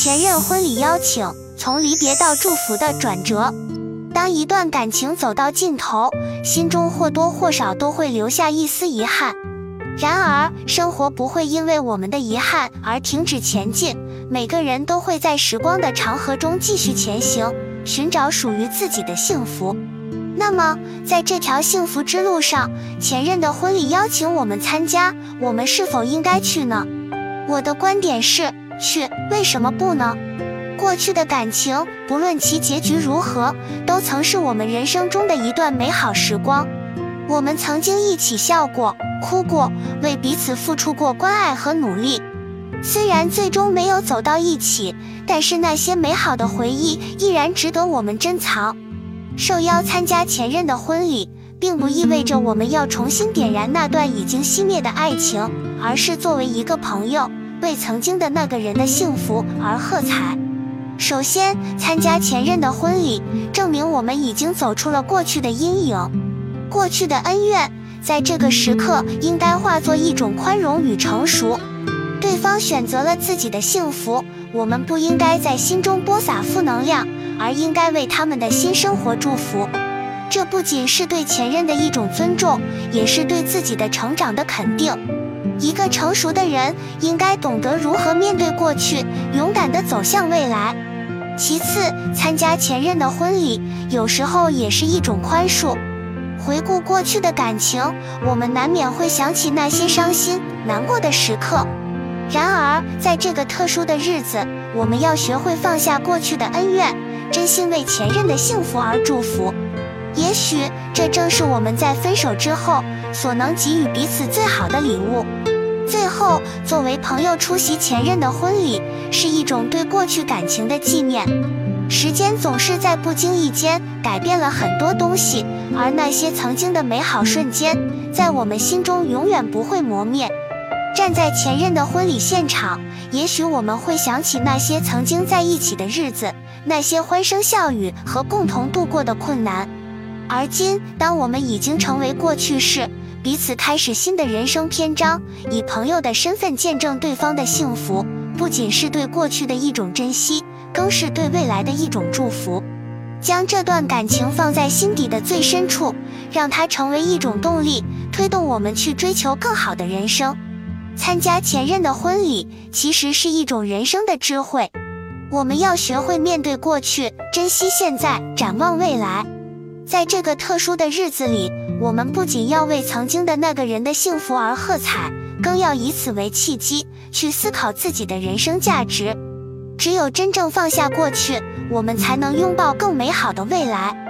前任婚礼邀请，从离别到祝福的转折。当一段感情走到尽头，心中或多或少都会留下一丝遗憾。然而，生活不会因为我们的遗憾而停止前进，每个人都会在时光的长河中继续前行，寻找属于自己的幸福。那么，在这条幸福之路上，前任的婚礼邀请我们参加，我们是否应该去呢？我的观点是去，为什么不呢？过去的感情，不论其结局如何，都曾是我们人生中的一段美好时光。我们曾经一起笑过、哭过，为彼此付出过关爱和努力。虽然最终没有走到一起，但是那些美好的回忆依然值得我们珍藏。受邀参加前任的婚礼，并不意味着我们要重新点燃那段已经熄灭的爱情，而是作为一个朋友，为曾经的那个人的幸福而喝彩。首先，参加前任的婚礼，证明我们已经走出了过去的阴影，过去的恩怨，在这个时刻应该化作一种宽容与成熟。对方选择了自己的幸福，我们不应该在心中播撒负能量。而应该为他们的新生活祝福，这不仅是对前任的一种尊重，也是对自己的成长的肯定。一个成熟的人应该懂得如何面对过去，勇敢地走向未来。其次，参加前任的婚礼，有时候也是一种宽恕。回顾过去的感情，我们难免会想起那些伤心难过的时刻。然而，在这个特殊的日子，我们要学会放下过去的恩怨。真心为前任的幸福而祝福，也许这正是我们在分手之后所能给予彼此最好的礼物。最后，作为朋友出席前任的婚礼，是一种对过去感情的纪念。时间总是在不经意间改变了很多东西，而那些曾经的美好瞬间，在我们心中永远不会磨灭。站在前任的婚礼现场，也许我们会想起那些曾经在一起的日子。那些欢声笑语和共同度过的困难，而今，当我们已经成为过去式，彼此开始新的人生篇章，以朋友的身份见证对方的幸福，不仅是对过去的一种珍惜，更是对未来的一种祝福。将这段感情放在心底的最深处，让它成为一种动力，推动我们去追求更好的人生。参加前任的婚礼，其实是一种人生的智慧。我们要学会面对过去，珍惜现在，展望未来。在这个特殊的日子里，我们不仅要为曾经的那个人的幸福而喝彩，更要以此为契机，去思考自己的人生价值。只有真正放下过去，我们才能拥抱更美好的未来。